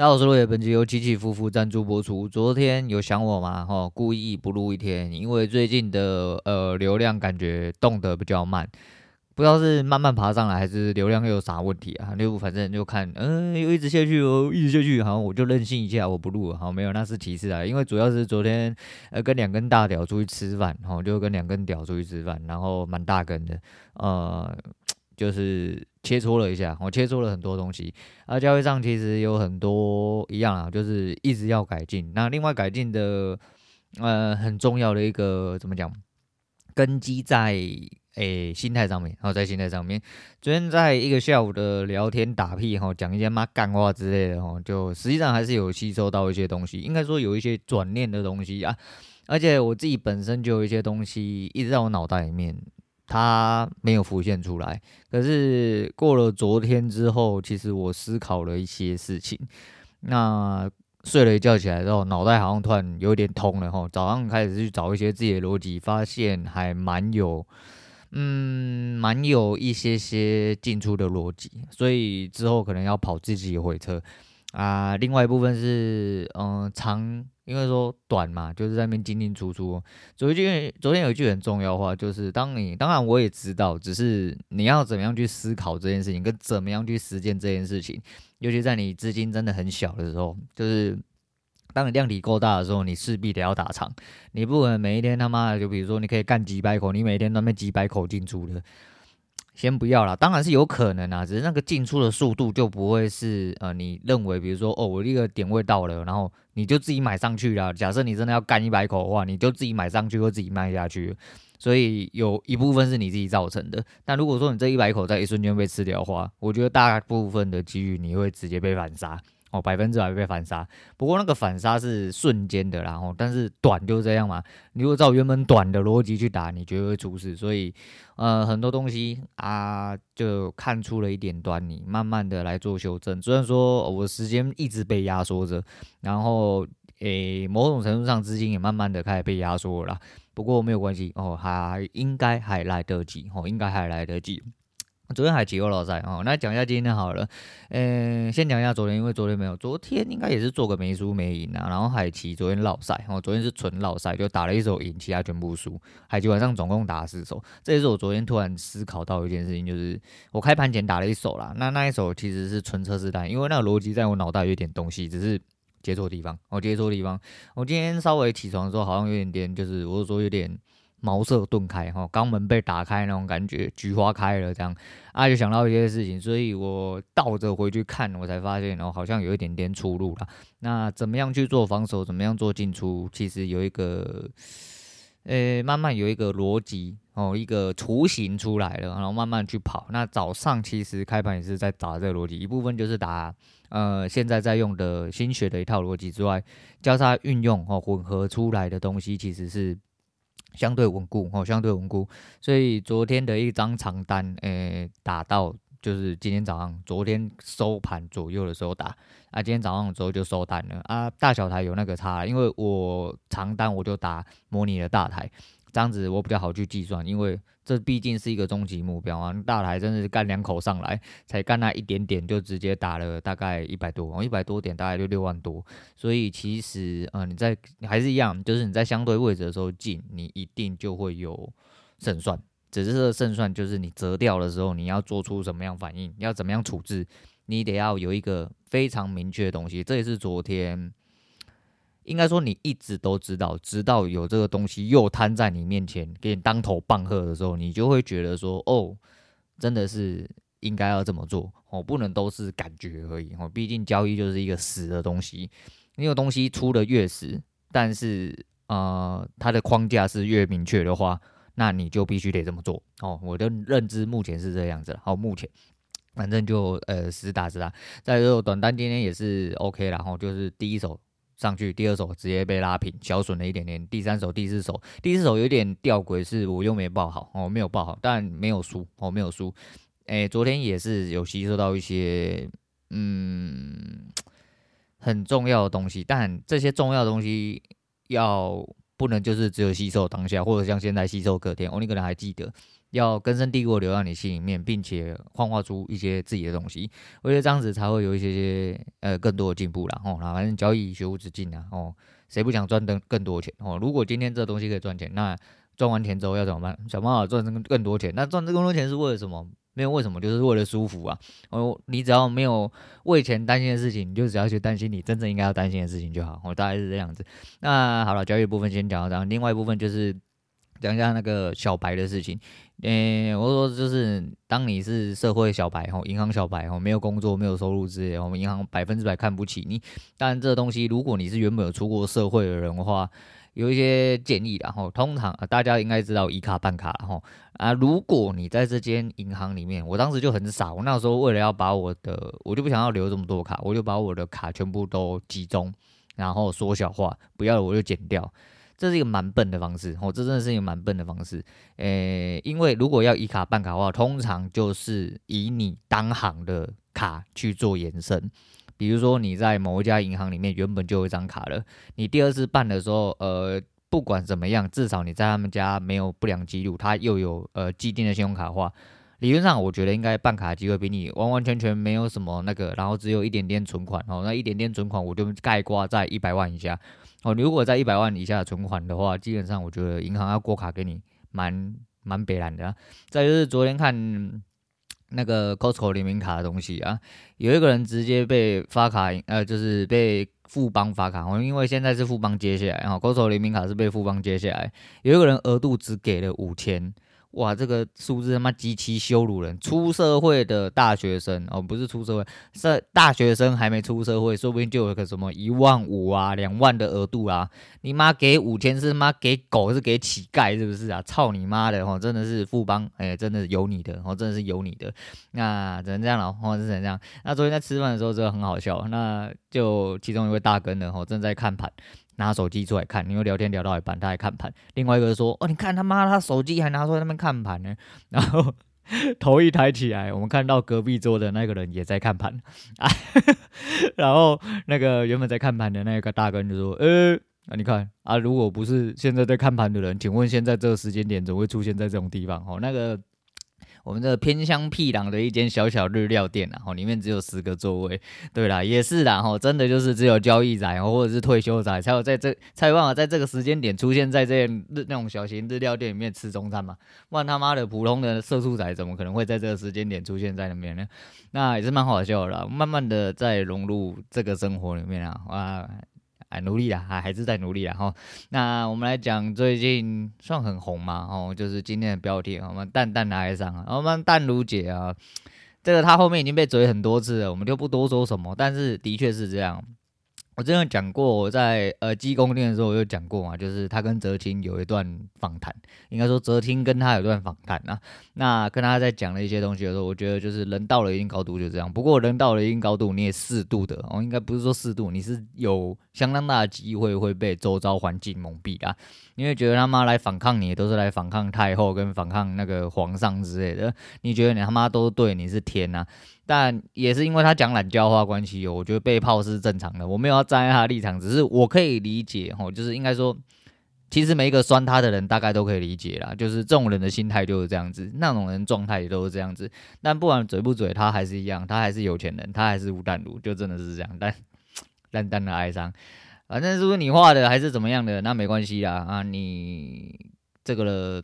大家好，我是落叶，本集由起起伏伏赞助播出。昨天有想我吗？哈，故意不录一天，因为最近的呃流量感觉动得比较慢，不知道是慢慢爬上来，还是流量又有啥问题啊？就反正就看，嗯、又一直下去哦，一直下去，好，我就任性一下，我不录了，好，没有，那是其次啊，因为主要是昨天呃跟两根大屌出去吃饭，哈，就跟两根屌出去吃饭，然后蛮大根的，呃。就是切磋了一下，我切磋了很多东西。啊，教会上其实有很多一样啊，就是一直要改进。那另外改进的，呃，很重要的一个怎么讲？根基在诶、心态上面，然后在心态上面。昨天在一个下午的聊天打屁哈，讲一些妈干话之类的哈，就实际上还是有吸收到一些东西，应该说有一些转念的东西啊。而且我自己本身就有一些东西一直在我脑袋里面。它没有浮现出来，可是过了昨天之后，其实我思考了一些事情。那睡了一觉起来之后，脑袋好像突然有点通了哈。早上开始去找一些自己的逻辑，发现还蛮有，嗯，蛮有一些些进出的逻辑，所以之后可能要跑自己回车啊。另外一部分是，嗯，长。因为说短嘛，就是在那边进进出出。昨天昨天有一句很重要的话，就是当你当然我也知道，只是你要怎么样去思考这件事情，跟怎么样去实践这件事情。尤其在你资金真的很小的时候，就是当你量体够大的时候，你势必得要打长。你不可能每一天他妈的，就比如说你可以干几百口，你每天都那几百口进出的。先不要啦，当然是有可能啊，只是那个进出的速度就不会是呃，你认为，比如说哦，我一个点位到了，然后你就自己买上去了。假设你真的要干一百口的话，你就自己买上去或自己卖下去，所以有一部分是你自己造成的。但如果说你这一百口在一瞬间被吃掉的话，我觉得大部分的机遇你会直接被反杀。哦，百分之百被反杀，不过那个反杀是瞬间的，然后但是短就是这样嘛。你如果照原本短的逻辑去打，你绝对会出事。所以，呃，很多东西啊，就看出了一点端倪，慢慢的来做修正。虽然说我时间一直被压缩着，然后，诶、某种程度上资金也慢慢的开始被压缩了。不过没有关系哦，还应该还来得及哦，应该还来得及。昨天还骑过老赛哦，那讲一下今天好了。嗯，先讲一下昨天，因为昨天没有，昨天应该也是做个没输没赢啊。然后海奇昨天老赛哦，昨天是纯老赛，就打了一手赢，其他全部输。海奇晚上总共打了四手，这也是我昨天突然思考到一件事情，就是我开盘前打了一手啦，那那一手其实是纯测试单，因为那个逻辑在我脑袋有点东西，只是接错地方，我接错地方。我今天稍微起床的时候，好像有点点，就是我说有点。茅塞顿开哈，肛门被打开那种感觉，菊花开了这样，啊就想到一些事情，所以我倒着回去看，我才发现哦，好像有一点点出入了。那怎么样去做防守，怎么样做进出，其实有一个，呃、慢慢有一个逻辑哦，一个雏形出来了，然后慢慢去跑。那早上其实开盘也是在打这个逻辑，一部分就是打呃现在在用的新学的一套逻辑之外，交叉运用哦，混合出来的东西其实是。相对稳固哦，相对稳固，所以昨天的一张长单，诶、打到就是今天早上，昨天收盘左右的时候打，啊，今天早上的时候就收单了啊，大小台有那个差，因为我长单我就打模拟的大台。这样子我比较好去计算，因为这毕竟是一个终极目标啊。大台真的是干两口上来，才干那一点点就直接打了大概一百多，一百多点大概就六万多。所以其实，呃，你在还是一样，就是你在相对位置的时候进，你一定就会有胜算。只是这个胜算就是你折掉的时候，你要做出什么样反应，要怎么样处置，你得要有一个非常明确的东西。这也是昨天。应该说，你一直都知道，直到有这个东西又摊在你面前，给你当头棒喝的时候，你就会觉得说，哦，真的是应该要这么做哦，不能都是感觉而已哦。毕竟交易就是一个死的东西，你有东西出的越死，但是呃，它的框架是越明确的话，那你就必须得这么做哦。我的认知目前是这样子，好，目前反正就呃实打实打。再说短单今天也是 OK，然后就是第一手。上去，第二手直接被拉平，小损了一点点。第三手、第四手，第四手有点吊诡，是我又没报好哦，没有报好，但没有输哦，没有输。诶，昨天也是有吸收到一些嗯很重要的东西，但这些重要的东西要不能就是只有吸收当下，或者像现在吸收隔天。哦，你可能还记得要根深蒂固留在你心里面，并且幻化出一些自己的东西。我觉得这样子才会有一些些呃更多的进步啦。哦，那反正交易学无止境啊。哦，谁不想赚更更多钱？哦，如果今天这东西可以赚钱，那赚完钱之后要怎么办？想办法赚更更多钱。那赚这更多钱是为了什么？没有为什么，就是为了舒服啊。哦，你只要没有为钱担心的事情，你就只要去担心你真正应该要担心的事情就好。我大概是这样子。那好了，交易部分先讲到这样，另外一部分就是。讲一下那个小白的事情，诶、欸，我说就是当你是社会小白吼，银行小白吼，没有工作、没有收入之类，我们银行百分之百看不起你。但这东西，如果你是原本有出过社会的人的话，有一些建议的吼。通常大家应该知道以卡办卡吼啊，如果你在这间银行里面，我当时就很傻，我那时候为了要把我的，我就不想要留这么多卡，我就把我的卡全部都集中，然后缩小化，不要我就剪掉。这是一个蛮笨的方式，哦，这真的是一个蛮笨的方式，诶，因为如果要以卡办卡的话，通常就是以你当行的卡去做延伸，比如说你在某一家银行里面原本就有一张卡了，你第二次办的时候，呃，不管怎么样，至少你在他们家没有不良记录，他又有呃既定的信用卡的话，理论上我觉得应该办卡的机会比你完完全全没有什么那个，然后只有一点点存款，哦，那一点点存款我就概括在一百万以下。哦，你如果在一百万以下的存款的话，基本上我觉得银行要过卡给你蛮蛮北烂的。再就是昨天看那个 Costco 联名卡的东西啊，有一个人直接被发卡，呃，就是被富邦发卡，因为现在是富邦接下来，然后 Costco 联名卡是被富邦接下来，有一个人额度只给了五千。哇，这个数字他妈极其羞辱人！出社会的大学生哦，不是出社会，是大学生还没出社会，说不定就有个什么一万五啊、两万的额度啊。你妈给五千是妈给狗是给乞丐是不是啊？操你妈的！哦，真的是富邦，哎，真的是有你的，哦，真的是有你的。那只能这样了，哦，只能这样。那昨天在吃饭的时候真的很好笑，那就其中一位大哥呢，哦，正在看盘。拿手机出来看，因为聊天聊到一半，他还看盘。另外一个说：“哦，你看他妈，他手机还拿出来那边看盘呢。”然后头一抬起来，我们看到隔壁桌的那个人也在看盘啊。然后那个原本在看盘的那个大哥就说：“呃，那你看啊，如果不是现在在看盘的人，请问现在这个时间点怎么会出现在这种地方？”哦，那个。我们这偏乡僻壤的一间小小日料店啊，吼，里面只有十个座位。对啦，也是啦，吼，真的就是只有交易仔或者是退休仔才有在这才有办法在这个时间点出现在这日那种小型日料店里面吃中餐嘛。不然他妈的普通的社畜仔怎么可能会在这个时间点出现在那边呢？那也是蛮好笑的啦，慢慢的在融入这个生活里面啊，哇。哎，努力啦，还还是在努力啦哈。那我们来讲最近算很红嘛，哦，就是今天的标题，我们淡淡的哀伤啊，我们淡如姐啊，这个她后面已经被嘴很多次了，我们就不多说什么，但是的确是这样。我之前讲过，我在呃积宫殿的时候我有讲过嘛，就是他跟哲青有一段访谈，应该说哲青跟他有一段访谈啊。那跟他在讲了一些东西的时候，我觉得就是人到了一定高度就这样。不过人到了一定高度，你也适度的哦，应该不是说适度，你是有相当大的机会会被周遭环境蒙蔽啊。因为觉得他妈来反抗你，都是来反抗太后跟反抗那个皇上之类的。你觉得你他妈都对，你是天呐。但也是因为他讲懒教话关系，我觉得被泡是正常的。我没有要站在他的立场，只是我可以理解吼，就是应该说，其实每一个酸他的人大概都可以理解啦。就是这种人的心态就是这样子，那种人状态也都是这样子。但不管嘴不嘴，他还是一样，他还是有钱人，他还是吴淡如，就真的是这样。但淡淡的哀伤，反正是不是你画的还是怎么样的，那没关系啦。啊，你这个了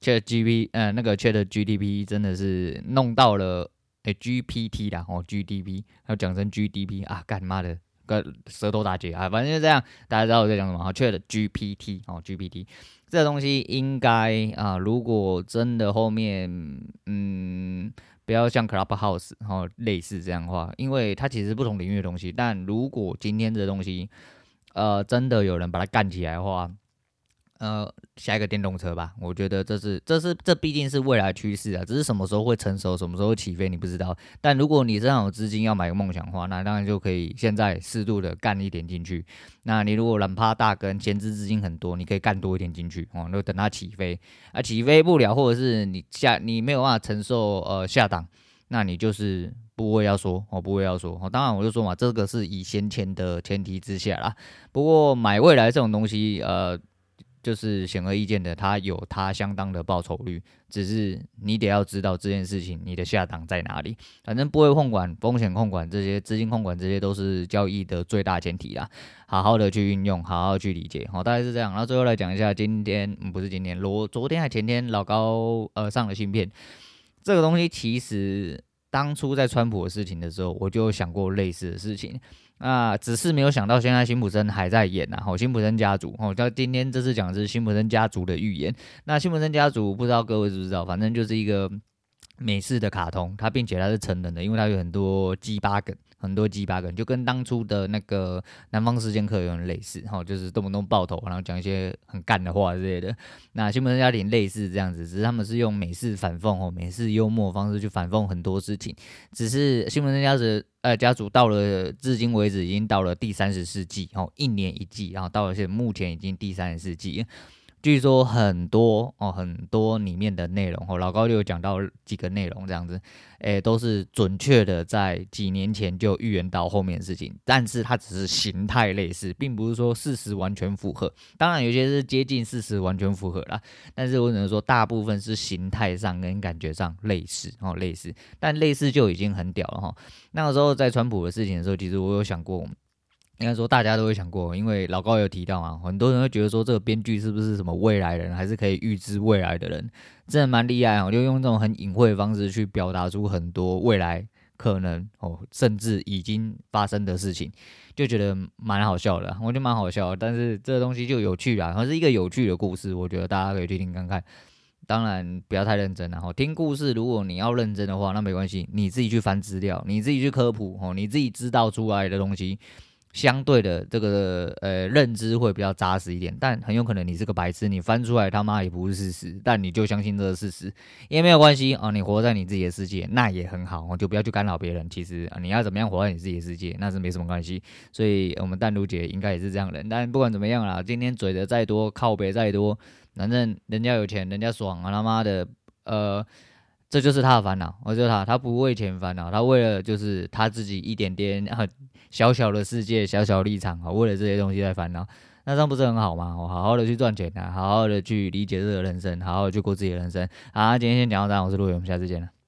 Chat GP，呃，那个 Chat GTP 真的是弄到了。哎，GPT 啦，哦，GDP，还有讲成 GDP 啊，干妈的，个舌头打结啊，反正就这样，大家知道我在讲什么？好，缺的 GPT 哦，GPT 这个东西应该啊，如果真的后面嗯，不要像 Clubhouse 哦类似这样的话，因为它其实不同领域的东西，但如果今天这东西呃真的有人把它干起来的话。呃，下一个电动车吧，我觉得这是这是这毕竟是未来趋势啊，只是什么时候会成熟，什么时候起飞，你不知道。但如果你这样有资金要买个梦想的话，那当然就可以现在适度的干一点进去。那你如果懒趴大跟，闲置资金很多，你可以干多一点进去哦，就等它起飞啊，起飞不了，或者是你下你没有办法承受呃下档，那你就是不会要说哦，不会要说哦。当然我就说嘛，这个是以先前的前提之下啦。不过买未来这种东西，呃。就是显而易见的，它有它相当的报酬率，只是你得要知道这件事情你的下档在哪里。反正不会控管、风险控管这些、资金控管这些都是交易的最大前提啦。好好的去运用，好好去理解，好，大概是这样。然后最后来讲一下今天，不是今天，罗昨天还前天老高呃上了芯片，这个东西其实当初在川普的事情的时候，我就想过类似的事情。啊，只是没有想到，现在辛普森还在演呐、啊。吼，辛普森家族，吼，到今天这次讲的是辛普森家族的预言。那辛普森家族不知道各位知不知道，反正就是一个美式的卡通，它并且它是成人的，因为它有很多鸡巴梗。很多鸡巴梗，就跟当初的那个南方四贱客有点类似，哈，就是动不动爆头，然后讲一些很干的话之类的。那新闻家庭类似这样子，只是他们是用美式反讽哦，美式幽默方式去反讽很多事情。只是新闻家族，呃，家族到了至今为止已经到了第三十四季，哦，一年一季，然后到了现目前已经第三十四季。据说很多哦，很多里面的内容哦，老高就有讲到几个内容这样子，诶、都是准确的，在几年前就预言到后面的事情，但是它只是形态类似，并不是说事实完全符合。当然有些是接近事实完全符合啦，但是我只能说大部分是形态上跟感觉上类似哦，类似，但类似就已经很屌了哈。那个时候在川普的事情的时候，其实我有想过。应该说大家都会想过，因为老高有提到嘛，很多人会觉得说这个编剧是不是什么未来人，还是可以预知未来的人，真的蛮厉害哦，就用这种很隐晦的方式去表达出很多未来可能哦，甚至已经发生的事情，就觉得蛮好笑的，我觉得蛮好笑。但是这个东西就有趣啦，然后是一个有趣的故事，我觉得大家可以去听看看。当然不要太认真了哈，听故事如果你要认真的话，那没关系，你自己去翻资料，你自己去科普哦，你自己知道出来的东西。相对的，这个呃认知会比较扎实一点，但很有可能你是个白痴，你翻出来他妈也不是事实，但你就相信这个事实也没有关系啊，你活在你自己的世界那也很好，就不要去干扰别人。其实啊，你要怎么样活在你自己的世界，那是没什么关系。所以我们淡如姐应该也是这样的人，但不管怎么样啦，今天嘴的再多，靠别再多，反正人家有钱，人家爽啊，他妈的，呃。这就是他的烦恼，我觉得他，他不为钱烦恼，他为了就是他自己一点点啊小小的世界、小小立场啊，为了这些东西在烦恼，那这样不是很好吗？我好好的去赚钱啊，好好的去理解这个人生，好好的去过自己的人生。好，今天先讲到这，我是陆伟，我们下次见了。